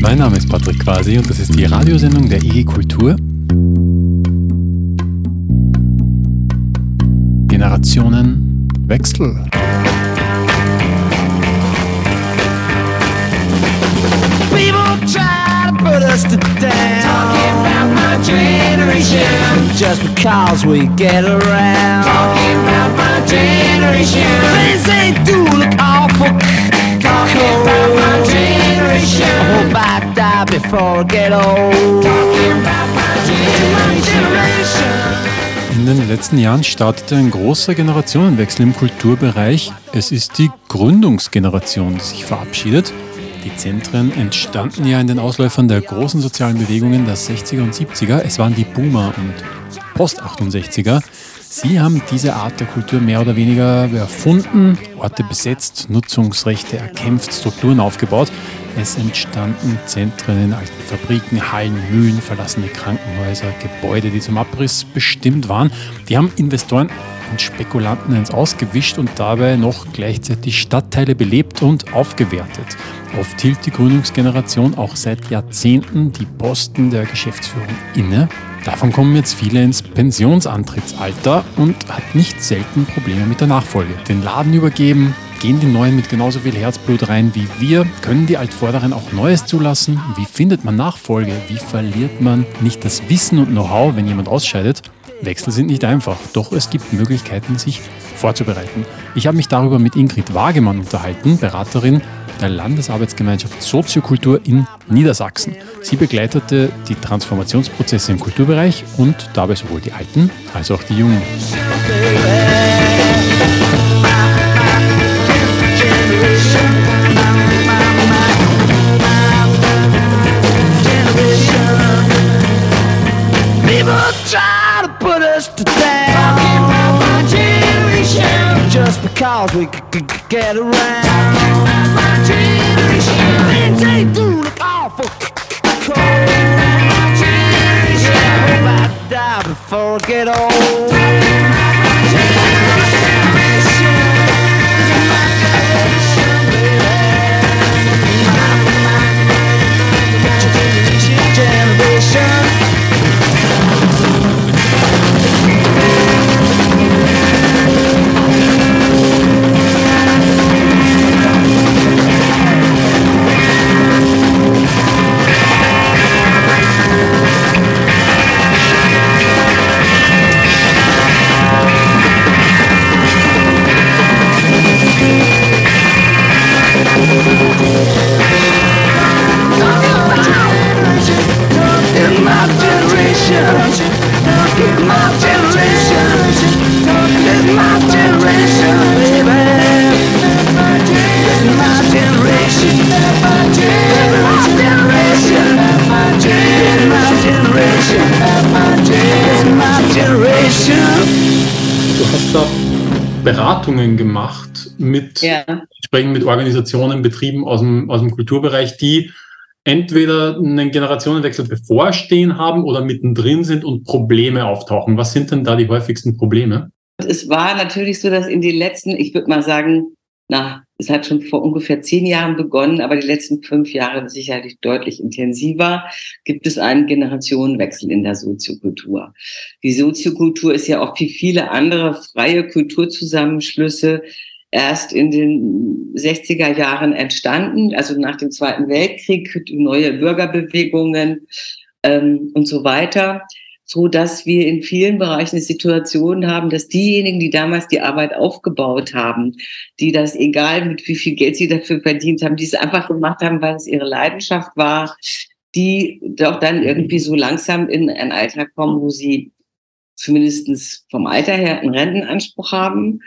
Mein Name ist Patrick Quasi und das ist die Radiosendung der EG Kultur. Generationenwechsel. People try to put us to down. Talking about my generation. Just because we get around. Talking about my generation. Things ain't do look awful. Talking about my generation. I hope die before I get old. Talking about my generation. In den letzten Jahren startete ein großer Generationenwechsel im Kulturbereich. Es ist die Gründungsgeneration, die sich verabschiedet. Die Zentren entstanden ja in den Ausläufern der großen sozialen Bewegungen der 60er und 70er. Es waren die Boomer und Post-68er. Sie haben diese Art der Kultur mehr oder weniger erfunden, Orte besetzt, Nutzungsrechte erkämpft, Strukturen aufgebaut. Es entstanden Zentren in alten Fabriken, Hallen, Mühlen, verlassene Krankenhäuser, Gebäude, die zum Abriss bestimmt waren. Die haben Investoren und Spekulanten ins Ausgewischt und dabei noch gleichzeitig Stadtteile belebt und aufgewertet. Oft hielt die Gründungsgeneration auch seit Jahrzehnten die Posten der Geschäftsführung inne. Davon kommen jetzt viele ins Pensionsantrittsalter und hat nicht selten Probleme mit der Nachfolge. Den Laden übergeben, gehen die Neuen mit genauso viel Herzblut rein wie wir? Können die Altvorderen auch Neues zulassen? Wie findet man Nachfolge? Wie verliert man nicht das Wissen und Know-how, wenn jemand ausscheidet? Wechsel sind nicht einfach, doch es gibt Möglichkeiten, sich vorzubereiten. Ich habe mich darüber mit Ingrid Wagemann unterhalten, Beraterin der Landesarbeitsgemeinschaft Soziokultur in Niedersachsen. Sie begleitete die Transformationsprozesse im Kulturbereich und dabei sowohl die Alten als auch die Jungen. Because we c- c- c- get around. Mit, Ja. entsprechend mit Organisationen, Betrieben aus dem, aus dem Kulturbereich, die entweder einen Generationenwechsel bevorstehen haben oder mittendrin sind und Probleme auftauchen. Was sind denn da die häufigsten Probleme? Es war natürlich so, dass in den letzten, ich würde mal sagen, na, es hat schon vor ungefähr zehn Jahren begonnen, aber die letzten fünf Jahre sicherlich deutlich intensiver, gibt es einen Generationenwechsel in der Soziokultur. Die Soziokultur ist ja auch wie viele andere freie Kulturzusammenschlüsse erst in den 60er Jahren entstanden, also nach dem Zweiten Weltkrieg, neue Bürgerbewegungen ähm, und so weiter so dass wir in vielen Bereichen eine Situation haben, dass diejenigen, die damals die Arbeit aufgebaut haben, die das egal mit wie viel Geld sie dafür verdient haben, die es einfach gemacht haben, weil es ihre Leidenschaft war, die doch dann irgendwie so langsam in ein Alter kommen, wo sie zumindestens vom Alter her einen Rentenanspruch haben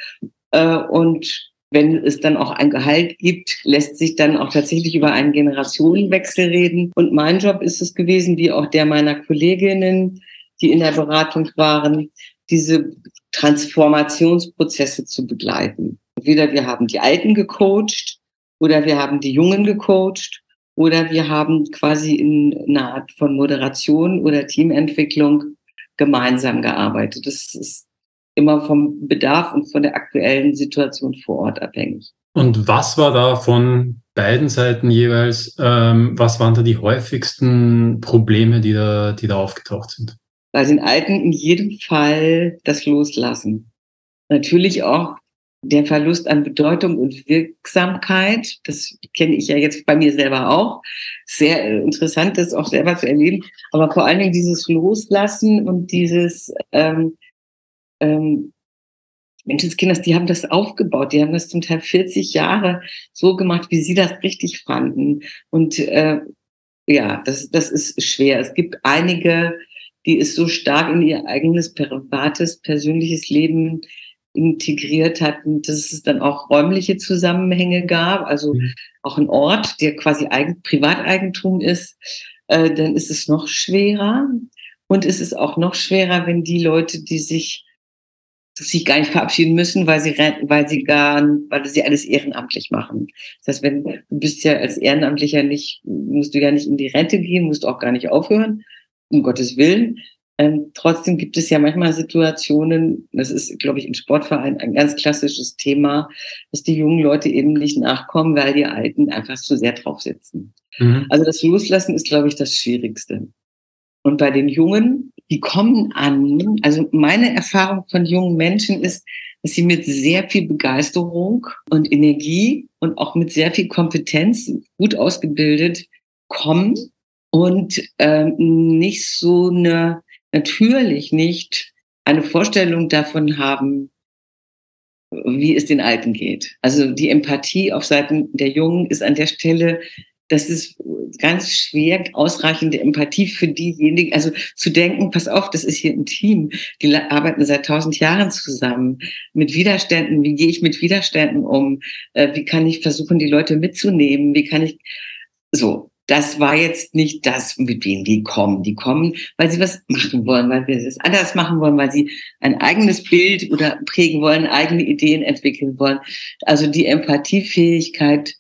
äh, und wenn es dann auch ein Gehalt gibt, lässt sich dann auch tatsächlich über einen Generationenwechsel reden. Und mein Job ist es gewesen, wie auch der meiner Kolleginnen, die in der Beratung waren, diese Transformationsprozesse zu begleiten. Entweder wir haben die Alten gecoacht oder wir haben die Jungen gecoacht oder wir haben quasi in einer Art von Moderation oder Teamentwicklung gemeinsam gearbeitet. Das ist immer vom Bedarf und von der aktuellen Situation vor Ort abhängig. Und was war da von beiden Seiten jeweils, ähm, was waren da die häufigsten Probleme, die da, die da aufgetaucht sind? Bei den Alten in jedem Fall das Loslassen. Natürlich auch der Verlust an Bedeutung und Wirksamkeit. Das kenne ich ja jetzt bei mir selber auch. Sehr interessant, das auch selber zu erleben. Aber vor allen Dingen dieses Loslassen und dieses ähm, ähm, Menschenskinders, die haben das aufgebaut, die haben das zum Teil 40 Jahre so gemacht, wie sie das richtig fanden. Und äh, ja, das, das ist schwer. Es gibt einige, die es so stark in ihr eigenes privates, persönliches Leben integriert hatten, dass es dann auch räumliche Zusammenhänge gab, also mhm. auch ein Ort, der quasi Eigen, Privateigentum ist, äh, dann ist es noch schwerer. Und es ist auch noch schwerer, wenn die Leute, die sich sich gar nicht verabschieden müssen, weil sie, weil sie gar, weil sie alles ehrenamtlich machen. Das heißt, wenn du bist ja als Ehrenamtlicher nicht, musst du ja nicht in die Rente gehen, musst auch gar nicht aufhören, um Gottes Willen. Ähm, trotzdem gibt es ja manchmal Situationen, das ist, glaube ich, in Sportvereinen ein ganz klassisches Thema, dass die jungen Leute eben nicht nachkommen, weil die Alten einfach zu sehr drauf sitzen. Mhm. Also das Loslassen ist, glaube ich, das Schwierigste. Und bei den Jungen, die kommen an, also meine Erfahrung von jungen Menschen ist, dass sie mit sehr viel Begeisterung und Energie und auch mit sehr viel Kompetenz, gut ausgebildet, kommen und ähm, nicht so eine, natürlich nicht eine Vorstellung davon haben, wie es den Alten geht. Also die Empathie auf Seiten der Jungen ist an der Stelle das ist ganz schwer, ausreichende Empathie für diejenigen, also zu denken, pass auf, das ist hier ein Team, die arbeiten seit tausend Jahren zusammen, mit Widerständen, wie gehe ich mit Widerständen um, äh, wie kann ich versuchen, die Leute mitzunehmen, wie kann ich, so, das war jetzt nicht das, mit wem die kommen. Die kommen, weil sie was machen wollen, weil wir es anders machen wollen, weil sie ein eigenes Bild oder prägen wollen, eigene Ideen entwickeln wollen. Also die Empathiefähigkeit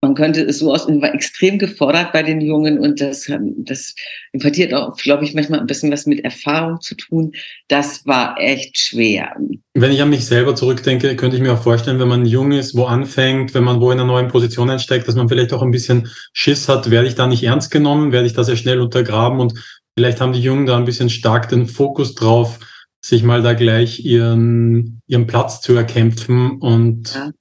man könnte es so aus, war extrem gefordert bei den Jungen und das, ähm, das hat auch, glaube ich, manchmal ein bisschen was mit Erfahrung zu tun. Das war echt schwer. Wenn ich an mich selber zurückdenke, könnte ich mir auch vorstellen, wenn man jung ist, wo anfängt, wenn man wo in einer neuen Position einsteigt, dass man vielleicht auch ein bisschen Schiss hat, werde ich da nicht ernst genommen, werde ich da sehr schnell untergraben und vielleicht haben die Jungen da ein bisschen stark den Fokus drauf, sich mal da gleich ihren, ihren Platz zu erkämpfen und ja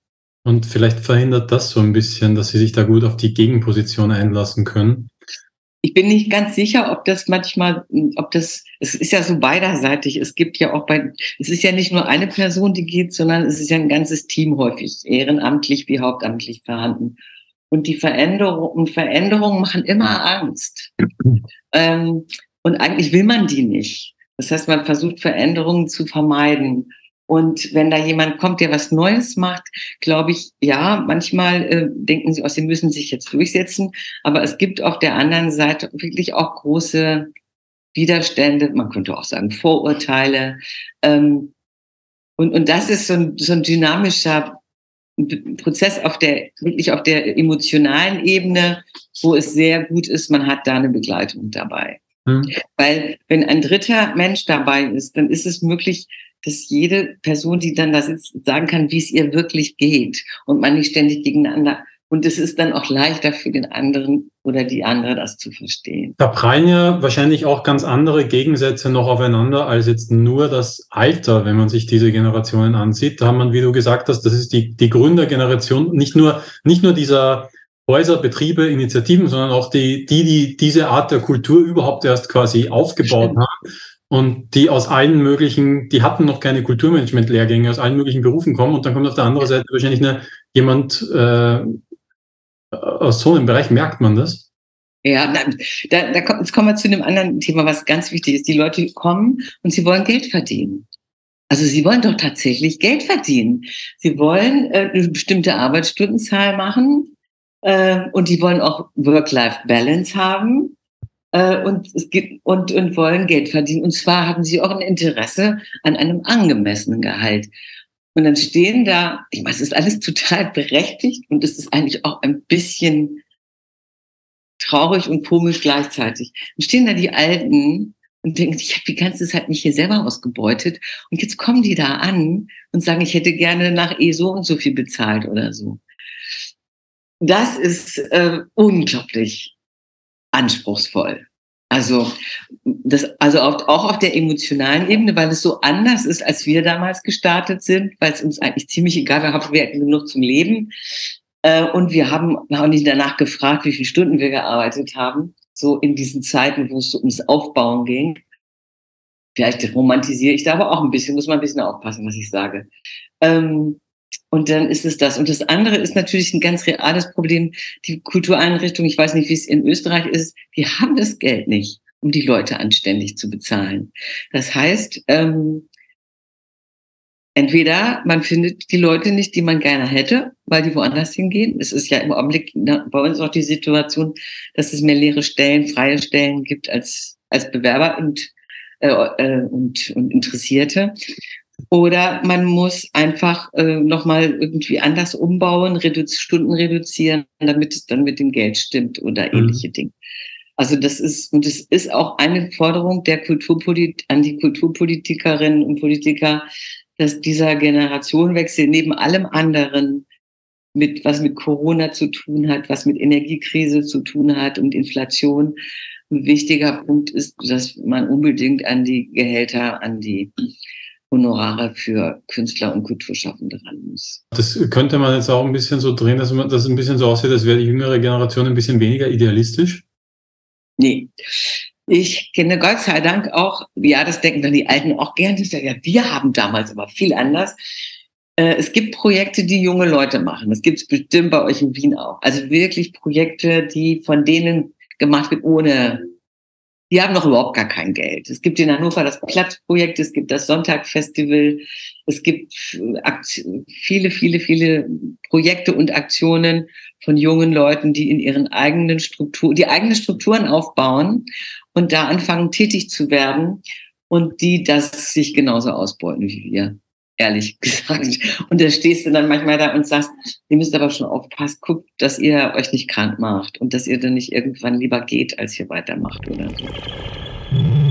und vielleicht verhindert das so ein bisschen, dass sie sich da gut auf die Gegenposition einlassen können. Ich bin nicht ganz sicher, ob das manchmal, ob das, es ist ja so beiderseitig. Es gibt ja auch bei, es ist ja nicht nur eine Person, die geht, sondern es ist ja ein ganzes Team häufig, ehrenamtlich wie hauptamtlich vorhanden. Und die Veränderungen, Veränderungen machen immer Angst. ähm, und eigentlich will man die nicht. Das heißt, man versucht Veränderungen zu vermeiden. Und wenn da jemand kommt, der was Neues macht, glaube ich, ja, manchmal äh, denken sie, oh, sie müssen sich jetzt durchsetzen. Aber es gibt auf der anderen Seite wirklich auch große Widerstände, man könnte auch sagen Vorurteile. Ähm, und, und das ist so ein, so ein dynamischer Prozess auf der, wirklich auf der emotionalen Ebene, wo es sehr gut ist, man hat da eine Begleitung dabei. Mhm. Weil wenn ein dritter Mensch dabei ist, dann ist es möglich, dass jede Person, die dann da sitzt, sagen kann, wie es ihr wirklich geht und man nicht ständig gegeneinander. Und es ist dann auch leichter für den anderen oder die andere, das zu verstehen. Da prallen ja wahrscheinlich auch ganz andere Gegensätze noch aufeinander als jetzt nur das Alter, wenn man sich diese Generationen ansieht. Da haben man, wie du gesagt hast, das ist die, die Gründergeneration, nicht nur, nicht nur dieser Häuser, Betriebe, Initiativen, sondern auch die, die, die diese Art der Kultur überhaupt erst quasi aufgebaut Stimmt. haben und die aus allen möglichen, die hatten noch keine Kulturmanagement-Lehrgänge, aus allen möglichen Berufen kommen und dann kommt auf der anderen Seite wahrscheinlich eine, jemand äh, aus so einem Bereich, merkt man das? Ja, da, da kommt, jetzt kommen wir zu einem anderen Thema, was ganz wichtig ist. Die Leute kommen und sie wollen Geld verdienen. Also sie wollen doch tatsächlich Geld verdienen. Sie wollen äh, eine bestimmte Arbeitsstundenzahl machen äh, und die wollen auch Work-Life-Balance haben äh, und, es gibt, und, und wollen Geld verdienen. Und zwar haben sie auch ein Interesse an einem angemessenen Gehalt. Und dann stehen da, ich meine, es ist alles total berechtigt und es ist eigentlich auch ein bisschen traurig und komisch gleichzeitig. Dann stehen da die Alten und denken, ich habe die ganze Zeit mich hier selber ausgebeutet und jetzt kommen die da an und sagen, ich hätte gerne nach eh so und so viel bezahlt oder so. Das ist äh, unglaublich anspruchsvoll. Also, das, also auch, auf der emotionalen Ebene, weil es so anders ist, als wir damals gestartet sind, weil es uns eigentlich ziemlich egal war, wir hatten genug zum Leben. Äh, und wir haben auch nicht danach gefragt, wie viele Stunden wir gearbeitet haben, so in diesen Zeiten, wo es so ums Aufbauen ging. Vielleicht romantisiere ich da aber auch ein bisschen, muss man ein bisschen aufpassen, was ich sage. Ähm, und dann ist es das. Und das andere ist natürlich ein ganz reales Problem. Die Kultureinrichtung, ich weiß nicht, wie es in Österreich ist, die haben das Geld nicht, um die Leute anständig zu bezahlen. Das heißt, ähm, entweder man findet die Leute nicht, die man gerne hätte, weil die woanders hingehen. Es ist ja im Augenblick bei uns auch die Situation, dass es mehr leere Stellen, freie Stellen gibt als, als Bewerber und, äh, äh und, und Interessierte. Oder man muss einfach äh, nochmal irgendwie anders umbauen, redu Stunden reduzieren, damit es dann mit dem Geld stimmt oder mhm. ähnliche Dinge. Also das ist, und es ist auch eine Forderung der Kulturpolit an die Kulturpolitikerinnen und Politiker, dass dieser Generationenwechsel neben allem anderen mit, was mit Corona zu tun hat, was mit Energiekrise zu tun hat und Inflation, ein wichtiger Punkt ist, dass man unbedingt an die Gehälter, an die Honorare für Künstler und Kulturschaffende ran muss. Das könnte man jetzt auch ein bisschen so drehen, dass man das ein bisschen so aussieht, als wäre die jüngere Generation ein bisschen weniger idealistisch? Nee. Ich kenne Gott sei Dank auch, ja, das denken dann die Alten auch gern, das ja, wir haben damals aber viel anders. Äh, es gibt Projekte, die junge Leute machen. Das gibt es bestimmt bei euch in Wien auch. Also wirklich Projekte, die von denen gemacht wird ohne die haben noch überhaupt gar kein Geld. Es gibt in Hannover das Plattprojekt, es gibt das Sonntagfestival, es gibt viele, viele, viele Projekte und Aktionen von jungen Leuten, die in ihren eigenen Strukturen, die eigene Strukturen aufbauen und da anfangen tätig zu werden und die das sich genauso ausbeuten wie wir ehrlich gesagt. Und da stehst du dann manchmal da und sagst, ihr müsst aber schon aufpassen, guckt, dass ihr euch nicht krank macht und dass ihr dann nicht irgendwann lieber geht, als ihr weitermacht oder so.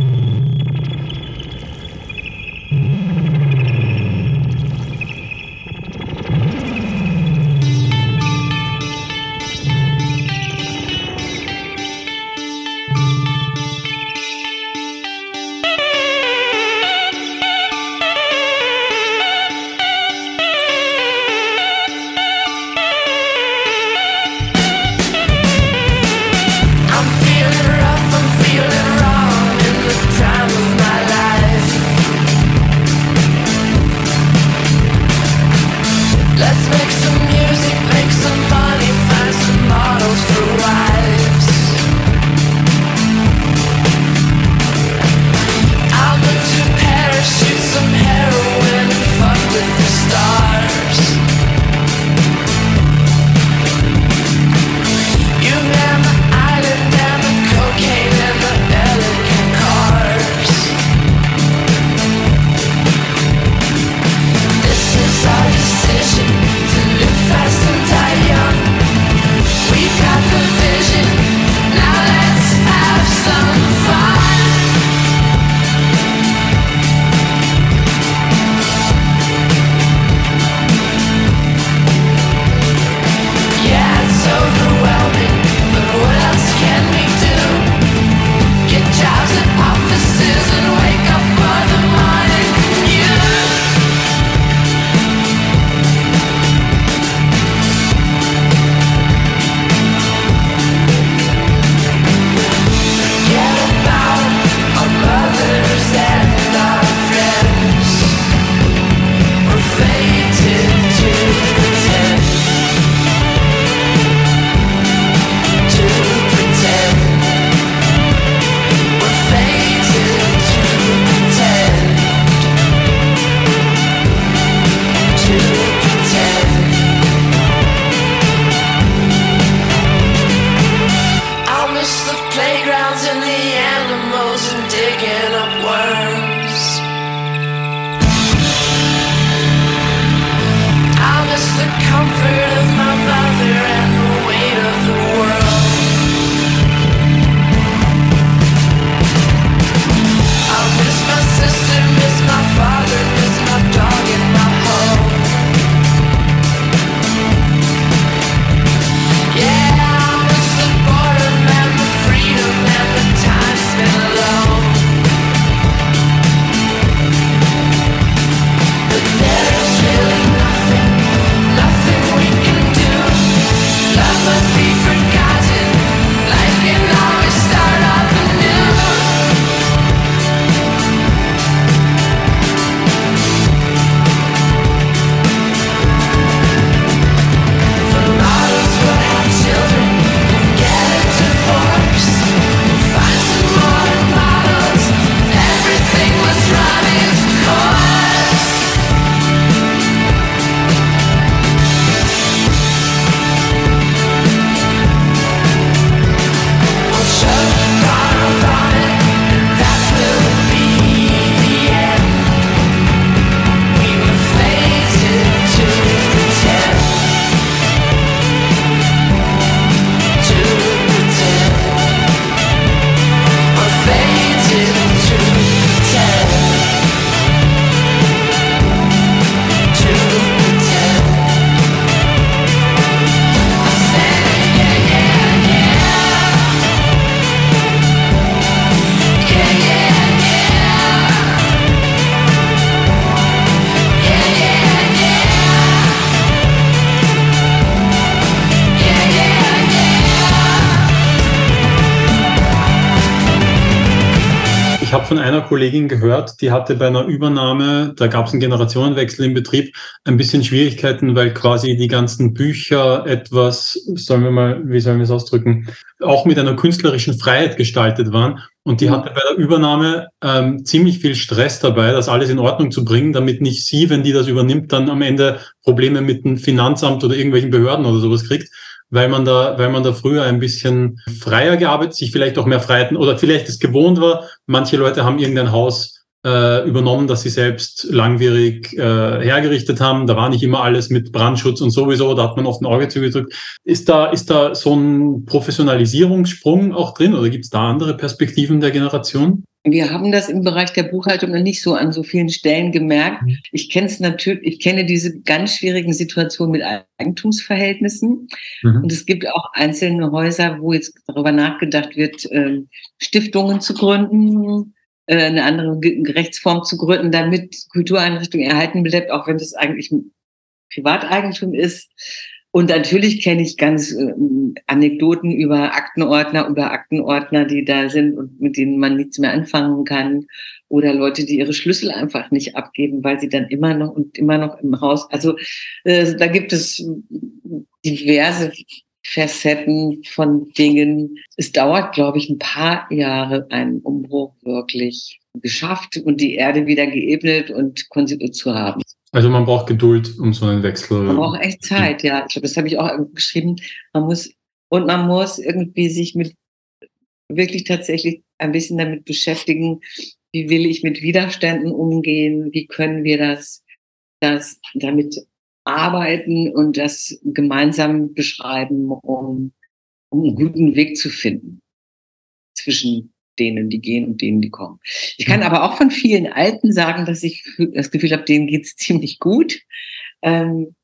Kollegin gehört, die hatte bei einer Übernahme, da gab es einen Generationenwechsel im Betrieb, ein bisschen Schwierigkeiten, weil quasi die ganzen Bücher etwas, sollen wir mal, wie sollen wir es ausdrücken, auch mit einer künstlerischen Freiheit gestaltet waren. Und die hatte bei der Übernahme ähm, ziemlich viel Stress dabei, das alles in Ordnung zu bringen, damit nicht sie, wenn die das übernimmt, dann am Ende Probleme mit dem Finanzamt oder irgendwelchen Behörden oder sowas kriegt weil man da, weil man da früher ein bisschen freier gearbeitet, sich vielleicht auch mehr Freiheiten oder vielleicht es gewohnt war. Manche Leute haben irgendein Haus äh, übernommen, das sie selbst langwierig äh, hergerichtet haben. Da war nicht immer alles mit Brandschutz und sowieso, da hat man oft ein Auge zugedrückt. Ist da, ist da so ein Professionalisierungssprung auch drin oder gibt es da andere Perspektiven der Generation? Wir haben das im Bereich der Buchhaltung noch nicht so an so vielen Stellen gemerkt. Mhm. Ich kenne es natürlich, ich kenne diese ganz schwierigen Situationen mit Eigentumsverhältnissen. Mhm. Und es gibt auch einzelne Häuser, wo jetzt darüber nachgedacht wird, ähm, Stiftungen zu gründen, äh, eine andere Rechtsform zu gründen, damit Kultureinrichtungen erhalten bleibt, auch wenn das eigentlich Privateigentum ist. Und natürlich kenne ich ganz äh, Anekdoten über Aktenordner, über Aktenordner, die da sind und mit denen man nichts mehr anfangen kann. Oder Leute, die ihre Schlüssel einfach nicht abgeben, weil sie dann immer noch und immer noch im Haus. Also äh, da gibt es diverse Facetten von Dingen. Es dauert, glaube ich, ein paar Jahre, einen Umbruch wirklich geschafft und die Erde wieder geebnet und konstituiert zu haben. Also man braucht Geduld, um so einen Wechsel. Man braucht echt Zeit, ja. Ich glaube, das habe ich auch geschrieben. Man muss und man muss irgendwie sich mit wirklich tatsächlich ein bisschen damit beschäftigen, wie will ich mit Widerständen umgehen, wie können wir das, das damit arbeiten und das gemeinsam beschreiben, um, um einen guten Weg zu finden zwischen denen, die gehen und denen, die kommen. Ich kann mhm. aber auch von vielen Alten sagen, dass ich das Gefühl habe, denen geht's ziemlich gut. Ähm,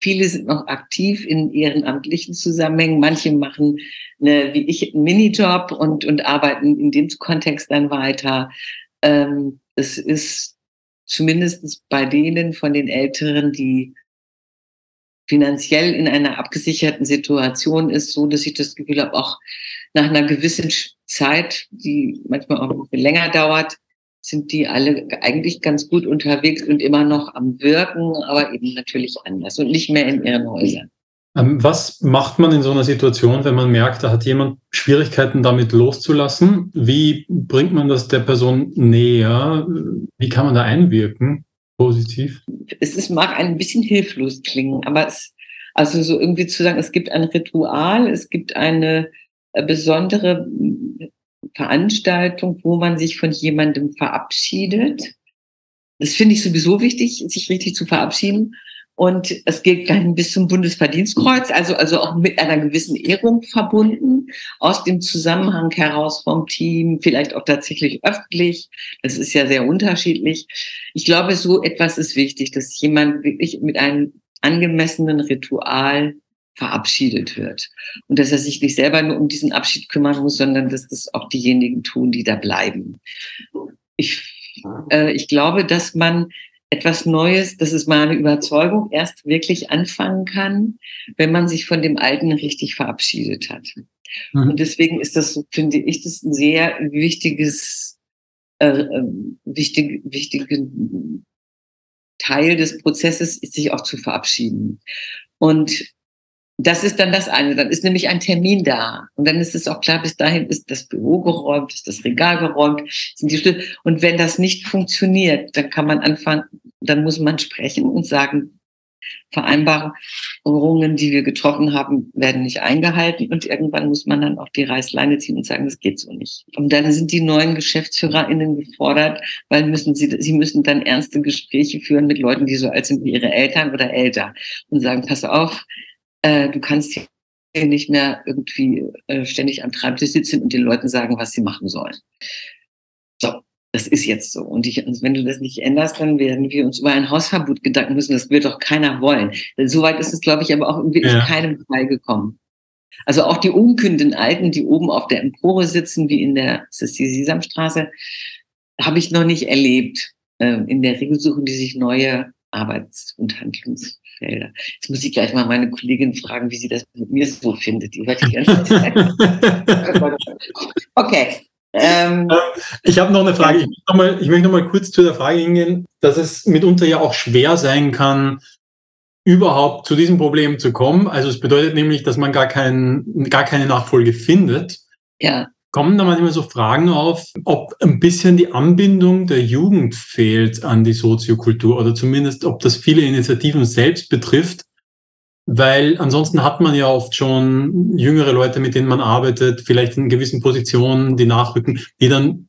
viele sind noch aktiv in ehrenamtlichen Zusammenhängen. Manche machen eine, wie ich, einen Minijob und, und arbeiten in dem Kontext dann weiter. Ähm, es ist zumindest bei denen von den Älteren, die finanziell in einer abgesicherten Situation ist, so dass ich das Gefühl habe, auch nach einer gewissen Zeit, die manchmal auch ein bisschen länger dauert, sind die alle eigentlich ganz gut unterwegs und immer noch am Wirken, aber eben natürlich anders und nicht mehr in ihren Häusern. Ähm, was macht man in so einer Situation, wenn man merkt, da hat jemand Schwierigkeiten damit loszulassen? Wie bringt man das der Person näher? Wie kann man da einwirken? Positiv? Es ist, mag ein bisschen hilflos klingen, aber es, also so irgendwie zu sagen, es gibt ein Ritual, es gibt eine äh, besondere hm, Veranstaltung, wo man sich von jemandem verabschiedet. Das finde ich sowieso wichtig, sich richtig zu verabschieden. Und es geht dann bis zum Bundesverdienstkreuz, also, also auch mit einer gewissen Ehrung verbunden, aus dem Zusammenhang heraus vom Team, vielleicht auch tatsächlich öffentlich. Das ist ja sehr unterschiedlich. Ich glaube, so etwas ist wichtig, dass jemand wirklich mit einem angemessenen Ritual verabschiedet wird. Und dass er sich nicht selber nur um diesen Abschied kümmern muss, sondern dass das auch diejenigen tun, die da bleiben. Ich, äh, ich glaube, dass man etwas Neues, das ist meine Überzeugung, erst wirklich anfangen kann, wenn man sich von dem Alten richtig verabschiedet hat. Mhm. Und deswegen ist das, finde ich, das ein sehr wichtiges, äh, äh wichtig, wichtigen Teil des Prozesses, ist sich auch zu verabschieden. Und das ist dann das eine. Dann ist nämlich ein Termin da. Und dann ist es auch klar, bis dahin ist das Büro geräumt, ist das Regal geräumt, sind die Schlüssel. Und wenn das nicht funktioniert, dann kann man anfangen, dann muss man sprechen und sagen, Vereinbarungen, die wir getroffen haben, werden nicht eingehalten. Und irgendwann muss man dann auch die Reißleine ziehen und sagen, das geht so nicht. Und dann sind die neuen GeschäftsführerInnen gefordert, weil müssen sie, sie müssen dann ernste Gespräche führen mit Leuten, die so alt sind wie ihre Eltern oder älter und sagen, pass auf, äh, du kannst hier nicht mehr irgendwie äh, ständig am Treibtisch sitzen und den Leuten sagen, was sie machen sollen. Das ist jetzt so. Und ich, wenn du das nicht änderst, dann werden wir uns über ein Hausverbot Gedanken müssen. Das wird doch keiner wollen. Soweit ist es, glaube ich, aber auch wirklich ja. keinem Fall gekommen. Also auch die unkünden Alten, die oben auf der Empore sitzen, wie in der, das ist die Sesamstraße, habe ich noch nicht erlebt. Ähm, in der Regel suchen die sich neue Arbeits- und Handlungs Felder. Jetzt muss ich gleich mal meine Kollegin fragen, wie sie das mit mir so findet. Die hört die ganze Zeit. okay. Ähm, ich habe noch eine Frage. Ich möchte noch, mal, ich möchte noch mal kurz zu der Frage hingehen, dass es mitunter ja auch schwer sein kann, überhaupt zu diesem Problem zu kommen. Also es bedeutet nämlich, dass man gar, kein, gar keine Nachfolge findet. Ja. Kommen da manchmal so Fragen auf, ob ein bisschen die Anbindung der Jugend fehlt an die Soziokultur oder zumindest, ob das viele Initiativen selbst betrifft, weil ansonsten hat man ja oft schon jüngere Leute, mit denen man arbeitet, vielleicht in gewissen Positionen, die nachrücken, die dann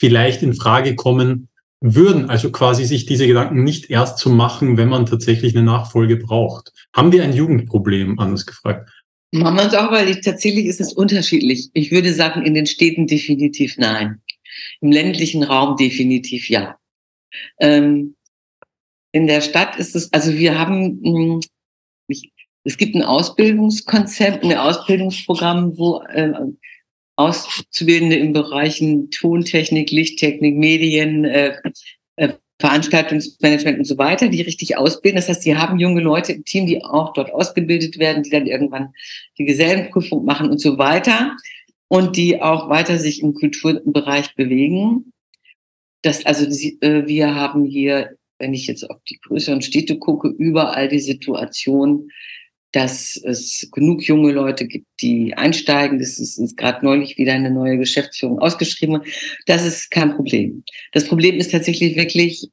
vielleicht in Frage kommen würden. Also quasi sich diese Gedanken nicht erst zu machen, wenn man tatsächlich eine Nachfolge braucht. Haben wir ein Jugendproblem, anders gefragt? Machen wir uns auch, weil ich, tatsächlich ist es unterschiedlich. Ich würde sagen, in den Städten definitiv nein. Im ländlichen Raum definitiv ja. Ähm, in der Stadt ist es, also wir haben ich, es gibt ein Ausbildungskonzept, ein Ausbildungsprogramm, wo äh, Auszubildende in Bereichen Tontechnik, Lichttechnik, Medien, äh, äh, Veranstaltungsmanagement und so weiter, die richtig ausbilden. Das heißt, sie haben junge Leute im Team, die auch dort ausgebildet werden, die dann irgendwann die Gesellenprüfung machen und so weiter und die auch weiter sich im Kulturbereich bewegen. Das, also äh, wir haben hier wenn ich jetzt auf die größeren Städte gucke, überall die Situation, dass es genug junge Leute gibt, die einsteigen. Das ist, ist gerade neulich wieder eine neue Geschäftsführung ausgeschrieben. Das ist kein Problem. Das Problem ist tatsächlich wirklich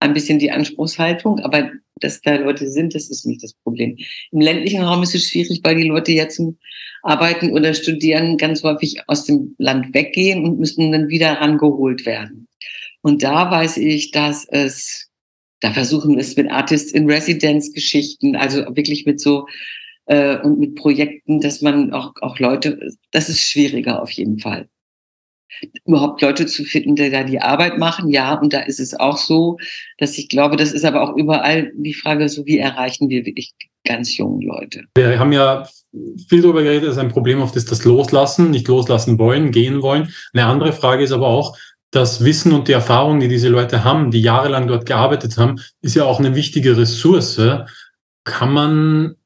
ein bisschen die Anspruchshaltung, aber dass da Leute sind, das ist nicht das Problem. Im ländlichen Raum ist es schwierig, weil die Leute jetzt zum Arbeiten oder Studieren ganz häufig aus dem Land weggehen und müssen dann wieder rangeholt werden. Und da weiß ich, dass es da versuchen wir es mit Artists in Residence Geschichten, also wirklich mit so äh, und mit Projekten, dass man auch, auch Leute, das ist schwieriger auf jeden Fall. Überhaupt Leute zu finden, die da die Arbeit machen, ja, und da ist es auch so, dass ich glaube, das ist aber auch überall die Frage, so wie erreichen wir wirklich ganz jungen Leute. Wir haben ja viel darüber geredet, dass ein Problem oft ist das Loslassen, nicht loslassen wollen, gehen wollen. Eine andere Frage ist aber auch, das Wissen und die Erfahrung, die diese Leute haben, die jahrelang dort gearbeitet haben, ist ja auch eine wichtige Ressource. Kann man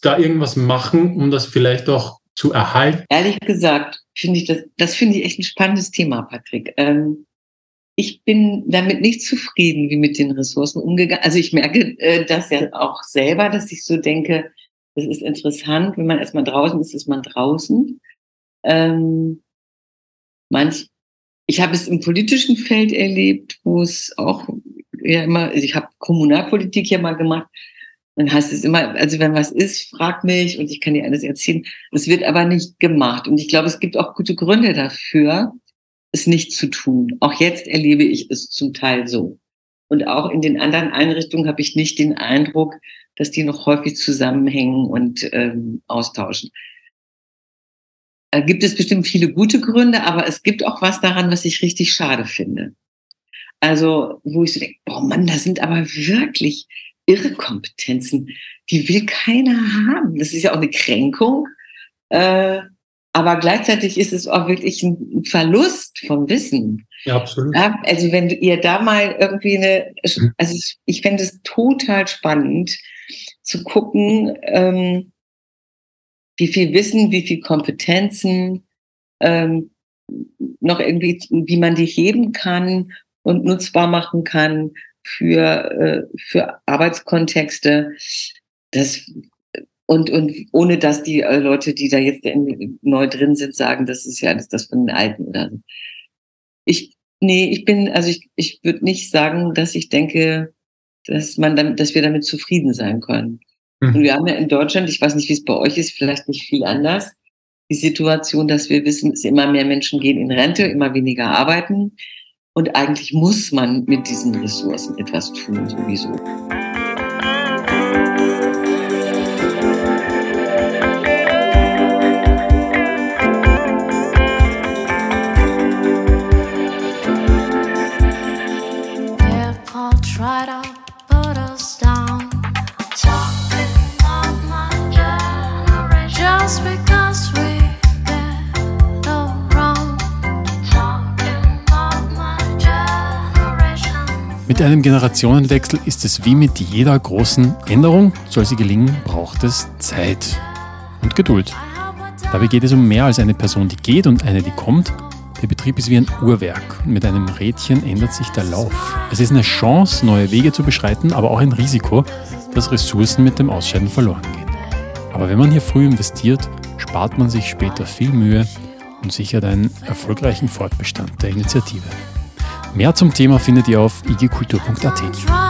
da irgendwas machen, um das vielleicht auch zu erhalten? Ehrlich gesagt, finde ich das, das finde ich echt ein spannendes Thema, Patrick. Ähm, ich bin damit nicht zufrieden, wie mit den Ressourcen umgegangen. Also ich merke äh, das ja auch selber, dass ich so denke, das ist interessant, wenn man erstmal draußen ist, ist man draußen. Ähm, manch, ich habe es im politischen Feld erlebt, wo es auch ja immer, also ich habe Kommunalpolitik ja mal gemacht. Dann heißt es immer, also wenn was ist, frag mich und ich kann dir alles erzählen. Es wird aber nicht gemacht. Und ich glaube, es gibt auch gute Gründe dafür, es nicht zu tun. Auch jetzt erlebe ich es zum Teil so. Und auch in den anderen Einrichtungen habe ich nicht den Eindruck, dass die noch häufig zusammenhängen und ähm, austauschen. Äh, gibt es bestimmt viele gute Gründe, aber es gibt auch was daran, was ich richtig schade finde. Also, wo ich so denke, boah Mann, da sind aber wirklich irre Kompetenzen, die will keiner haben. Das ist ja auch eine Kränkung. Äh, aber gleichzeitig ist es auch wirklich ein Verlust von Wissen. Ja, absolut. Also wenn ihr da mal irgendwie eine, also ich fände es total spannend zu gucken, ähm, wie viel Wissen, wie viel Kompetenzen ähm, noch irgendwie, wie man die heben kann und nutzbar machen kann für, äh, für Arbeitskontexte. Das, und, und ohne dass die äh, Leute, die da jetzt neu drin sind, sagen, das ist ja alles das von den Alten oder so. Ich, nee, ich bin, also ich, ich würde nicht sagen, dass ich denke, dass man damit, dass wir damit zufrieden sein können. Mhm. Und wir haben ja in Deutschland, ich weiß nicht, wie es bei euch ist, vielleicht nicht viel anders, die Situation, dass wir wissen, es immer mehr Menschen gehen in Rente, immer weniger arbeiten. Und eigentlich muss man mit diesen Ressourcen etwas tun, sowieso. Mit einem Generationenwechsel ist es wie mit jeder großen Änderung. Soll sie gelingen, braucht es Zeit und Geduld. Dabei geht es um mehr als eine Person, die geht und eine, die kommt. Der Betrieb ist wie ein Uhrwerk und mit einem Rädchen ändert sich der Lauf. Es ist eine Chance, neue Wege zu beschreiten, aber auch ein Risiko, dass Ressourcen mit dem Ausscheiden verloren gehen. Aber wenn man hier früh investiert, spart man sich später viel Mühe und sichert einen erfolgreichen Fortbestand der Initiative. Mehr zum Thema findet ihr auf igkultur.at.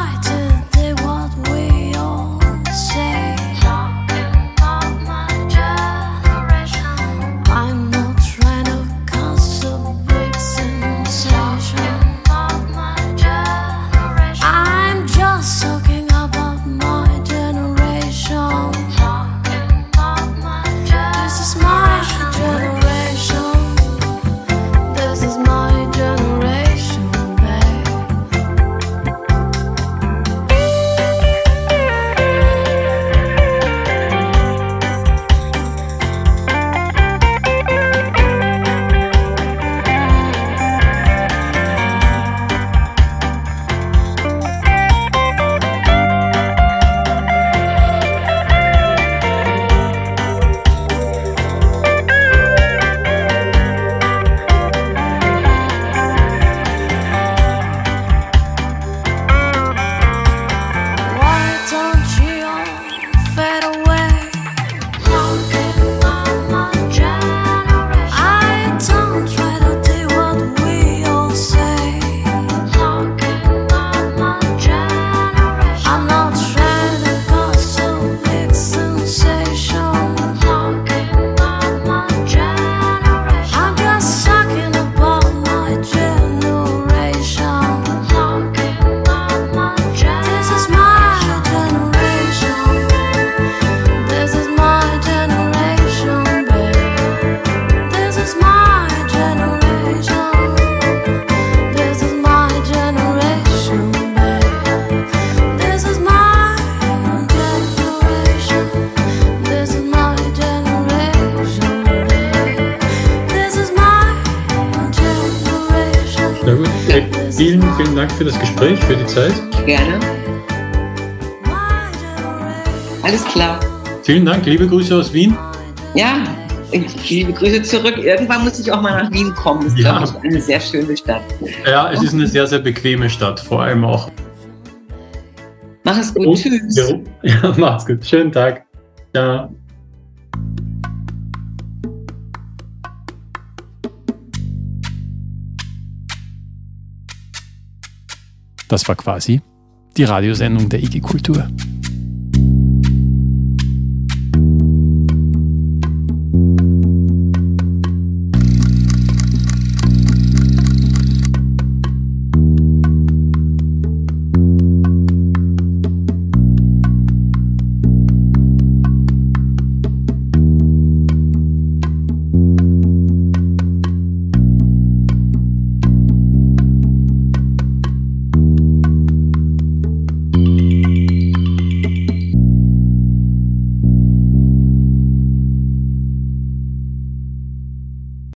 für das Gespräch, für die Zeit. Gerne. Alles klar. Vielen Dank, liebe Grüße aus Wien. Ja, liebe Grüße zurück. Irgendwann muss ich auch mal nach Wien kommen. Das ist, ja. glaube ich, eine sehr schöne Stadt. Ja, es ist eine sehr, sehr bequeme Stadt, vor allem auch. Mach es gut. Und, Tschüss. Ja, mach's gut. Schönen Tag. Ja. Das war quasi die Radiosendung der IG Kultur.